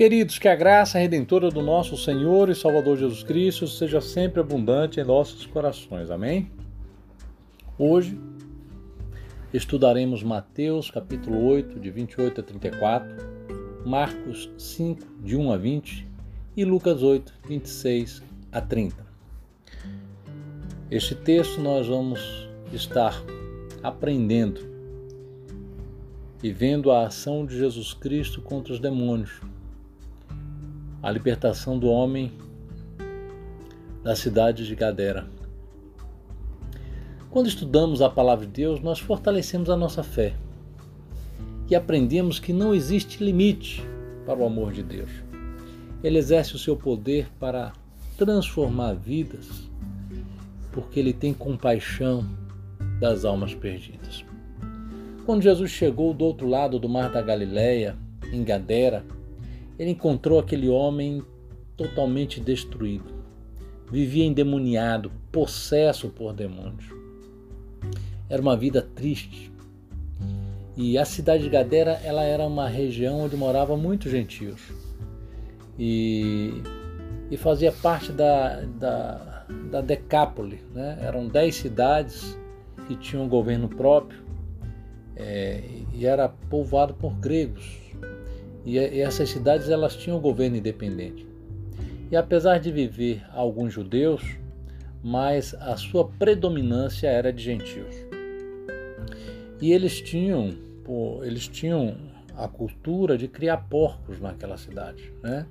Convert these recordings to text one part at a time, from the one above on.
Queridos, que a graça redentora do nosso Senhor e Salvador Jesus Cristo seja sempre abundante em nossos corações. Amém? Hoje estudaremos Mateus capítulo 8, de 28 a 34, Marcos 5, de 1 a 20 e Lucas 8, 26 a 30. Este texto nós vamos estar aprendendo e vendo a ação de Jesus Cristo contra os demônios a libertação do homem da cidade de Gadera. Quando estudamos a palavra de Deus, nós fortalecemos a nossa fé e aprendemos que não existe limite para o amor de Deus. Ele exerce o seu poder para transformar vidas, porque ele tem compaixão das almas perdidas. Quando Jesus chegou do outro lado do mar da Galileia, em Gadera, ele encontrou aquele homem totalmente destruído. Vivia endemoniado, possesso por demônios. Era uma vida triste. E a cidade de Gadera, ela era uma região onde morava muitos gentios. E, e fazia parte da, da, da Decápole. Né? Eram dez cidades que tinham um governo próprio é, e era povoado por gregos. E essas cidades elas tinham governo independente. E apesar de viver alguns judeus, mas a sua predominância era de gentios. E eles tinham, eles tinham a cultura de criar porcos naquela cidade, né?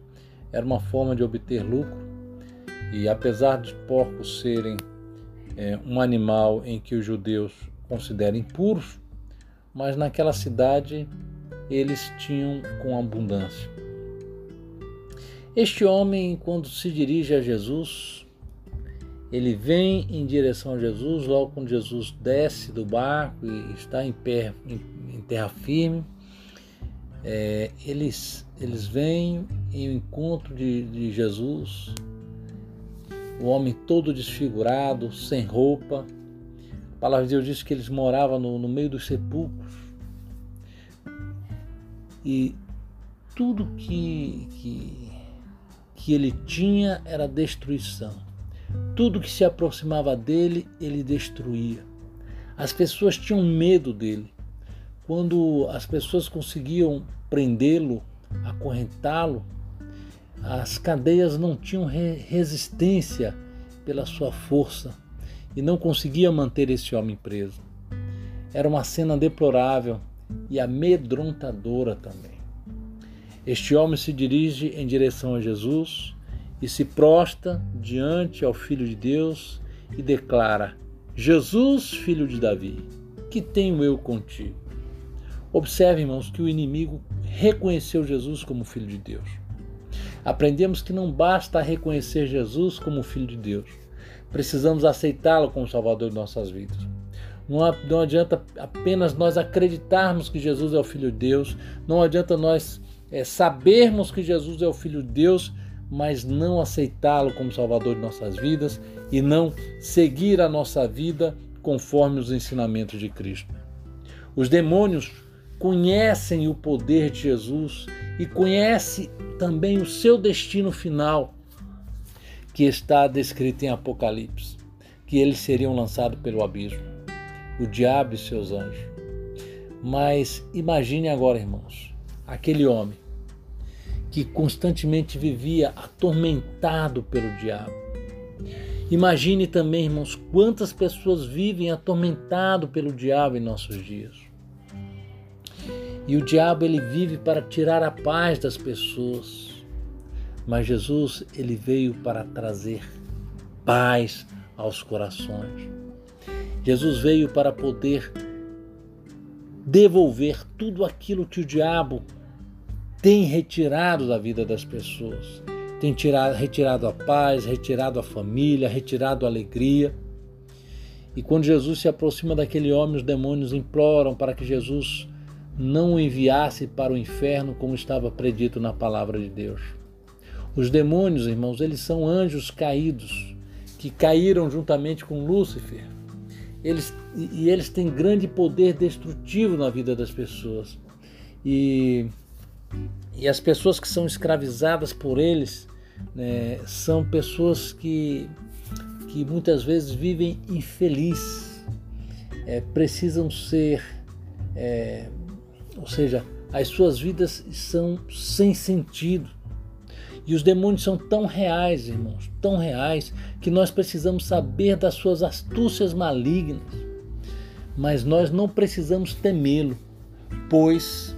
Era uma forma de obter lucro. E apesar de porcos serem é, um animal em que os judeus consideram impuros, mas naquela cidade eles tinham com abundância. Este homem, quando se dirige a Jesus, ele vem em direção a Jesus, logo quando Jesus desce do barco e está em, pé, em terra firme, é, eles, eles vêm em encontro de, de Jesus, o homem todo desfigurado, sem roupa. A palavra de Deus diz que eles moravam no, no meio dos sepulcros e tudo que, que, que ele tinha era destruição. Tudo que se aproximava dele, ele destruía. As pessoas tinham medo dele. Quando as pessoas conseguiam prendê-lo, acorrentá-lo, as cadeias não tinham resistência pela sua força e não conseguia manter esse homem preso. Era uma cena deplorável e amedrontadora também. Este homem se dirige em direção a Jesus e se prostra diante ao Filho de Deus e declara: Jesus, filho de Davi, que tenho eu contigo? Observe, irmãos, que o inimigo reconheceu Jesus como Filho de Deus. Aprendemos que não basta reconhecer Jesus como Filho de Deus, precisamos aceitá-lo como Salvador de nossas vidas. Não, adianta apenas nós acreditarmos que Jesus é o Filho de Deus, não adianta nós é, sabermos que Jesus é o Filho de Deus, mas não aceitá-lo como Salvador de nossas vidas e não seguir a nossa vida conforme os ensinamentos de Cristo. Os demônios conhecem o poder de Jesus e conhecem também o seu destino final, que está descrito em Apocalipse, que eles seriam lançados pelo abismo o diabo e seus anjos. Mas imagine agora, irmãos, aquele homem que constantemente vivia atormentado pelo diabo. Imagine também, irmãos, quantas pessoas vivem atormentado pelo diabo em nossos dias. E o diabo ele vive para tirar a paz das pessoas. Mas Jesus ele veio para trazer paz aos corações. Jesus veio para poder devolver tudo aquilo que o diabo tem retirado da vida das pessoas. Tem tirado, retirado a paz, retirado a família, retirado a alegria. E quando Jesus se aproxima daquele homem, os demônios imploram para que Jesus não o enviasse para o inferno como estava predito na palavra de Deus. Os demônios, irmãos, eles são anjos caídos que caíram juntamente com Lúcifer eles, e eles têm grande poder destrutivo na vida das pessoas. E E as pessoas que são escravizadas por eles né, são pessoas que, que muitas vezes vivem infelizes, é, precisam ser, é, ou seja, as suas vidas são sem sentido. E os demônios são tão reais, irmãos, tão reais, que nós precisamos saber das suas astúcias malignas. Mas nós não precisamos temê-lo, pois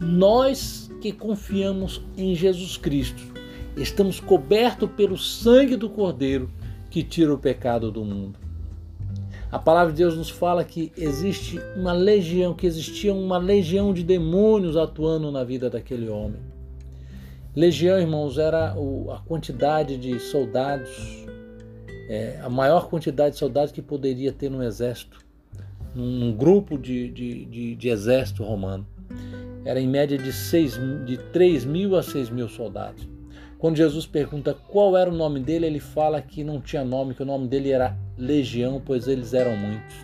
nós que confiamos em Jesus Cristo, estamos cobertos pelo sangue do Cordeiro que tira o pecado do mundo. A palavra de Deus nos fala que existe uma legião, que existia uma legião de demônios atuando na vida daquele homem. Legião, irmãos, era a quantidade de soldados, é, a maior quantidade de soldados que poderia ter no exército, num grupo de, de, de, de exército romano. Era em média de, seis, de 3 mil a 6 mil soldados. Quando Jesus pergunta qual era o nome dele, ele fala que não tinha nome, que o nome dele era Legião, pois eles eram muitos.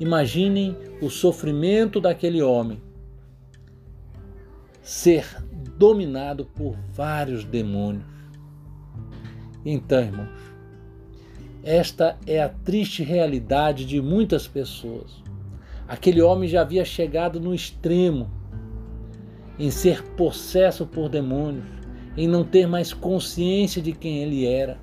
Imaginem o sofrimento daquele homem ser dominado por vários demônios. Então, irmãos, esta é a triste realidade de muitas pessoas. Aquele homem já havia chegado no extremo em ser possesso por demônios, em não ter mais consciência de quem ele era.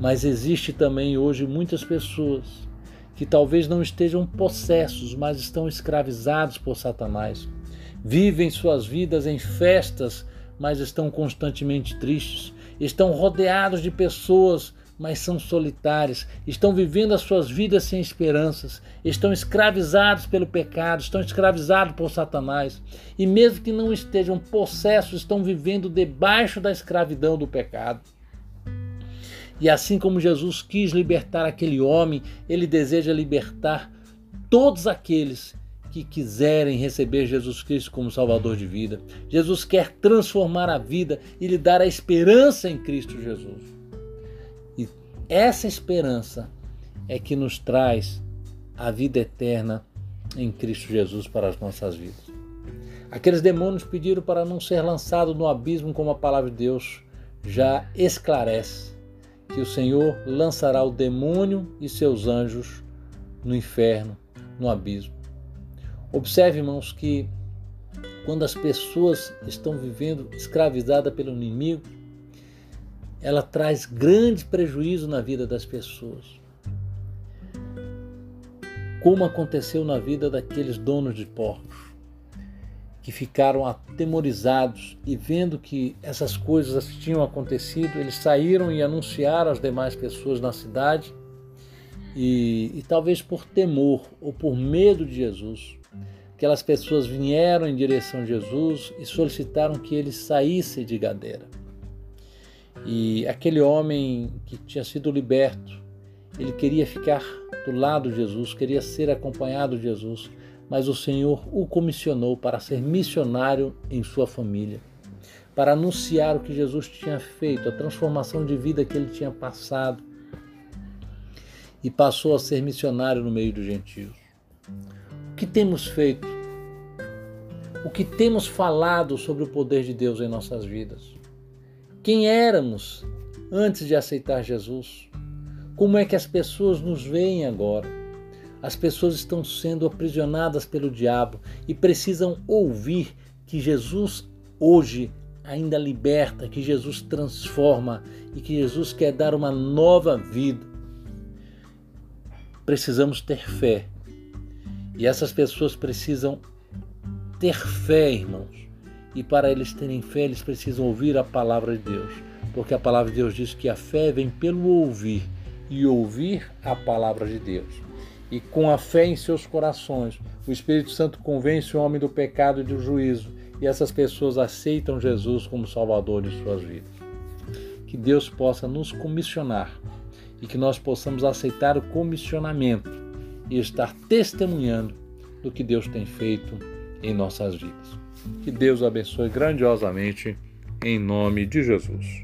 Mas existe também hoje muitas pessoas que talvez não estejam possessos, mas estão escravizados por Satanás vivem suas vidas em festas, mas estão constantemente tristes, estão rodeados de pessoas, mas são solitários, estão vivendo as suas vidas sem esperanças, estão escravizados pelo pecado, estão escravizados por Satanás, e mesmo que não estejam possessos, estão vivendo debaixo da escravidão do pecado. E assim como Jesus quis libertar aquele homem, ele deseja libertar todos aqueles que quiserem receber Jesus Cristo como Salvador de vida. Jesus quer transformar a vida e lhe dar a esperança em Cristo Jesus. E essa esperança é que nos traz a vida eterna em Cristo Jesus para as nossas vidas. Aqueles demônios pediram para não ser lançado no abismo, como a palavra de Deus já esclarece, que o Senhor lançará o demônio e seus anjos no inferno, no abismo. Observe, irmãos, que quando as pessoas estão vivendo escravizada pelo inimigo, ela traz grande prejuízo na vida das pessoas. Como aconteceu na vida daqueles donos de porcos, que ficaram atemorizados e vendo que essas coisas tinham acontecido, eles saíram e anunciaram às demais pessoas na cidade e, e talvez por temor ou por medo de Jesus, aquelas pessoas vieram em direção a Jesus e solicitaram que ele saísse de Gadeira. E aquele homem que tinha sido liberto, ele queria ficar do lado de Jesus, queria ser acompanhado de Jesus, mas o Senhor o comissionou para ser missionário em sua família, para anunciar o que Jesus tinha feito, a transformação de vida que ele tinha passado, e passou a ser missionário no meio dos gentios. O que temos feito? O que temos falado sobre o poder de Deus em nossas vidas? Quem éramos antes de aceitar Jesus? Como é que as pessoas nos veem agora? As pessoas estão sendo aprisionadas pelo diabo e precisam ouvir que Jesus hoje ainda liberta, que Jesus transforma e que Jesus quer dar uma nova vida. Precisamos ter fé e essas pessoas precisam ter fé, irmãos. E para eles terem fé, eles precisam ouvir a palavra de Deus. Porque a palavra de Deus diz que a fé vem pelo ouvir e ouvir a palavra de Deus. E com a fé em seus corações, o Espírito Santo convence o homem do pecado e do juízo, e essas pessoas aceitam Jesus como Salvador de suas vidas. Que Deus possa nos comissionar e que nós possamos aceitar o comissionamento e estar testemunhando do que Deus tem feito em nossas vidas. Que Deus abençoe grandiosamente em nome de Jesus.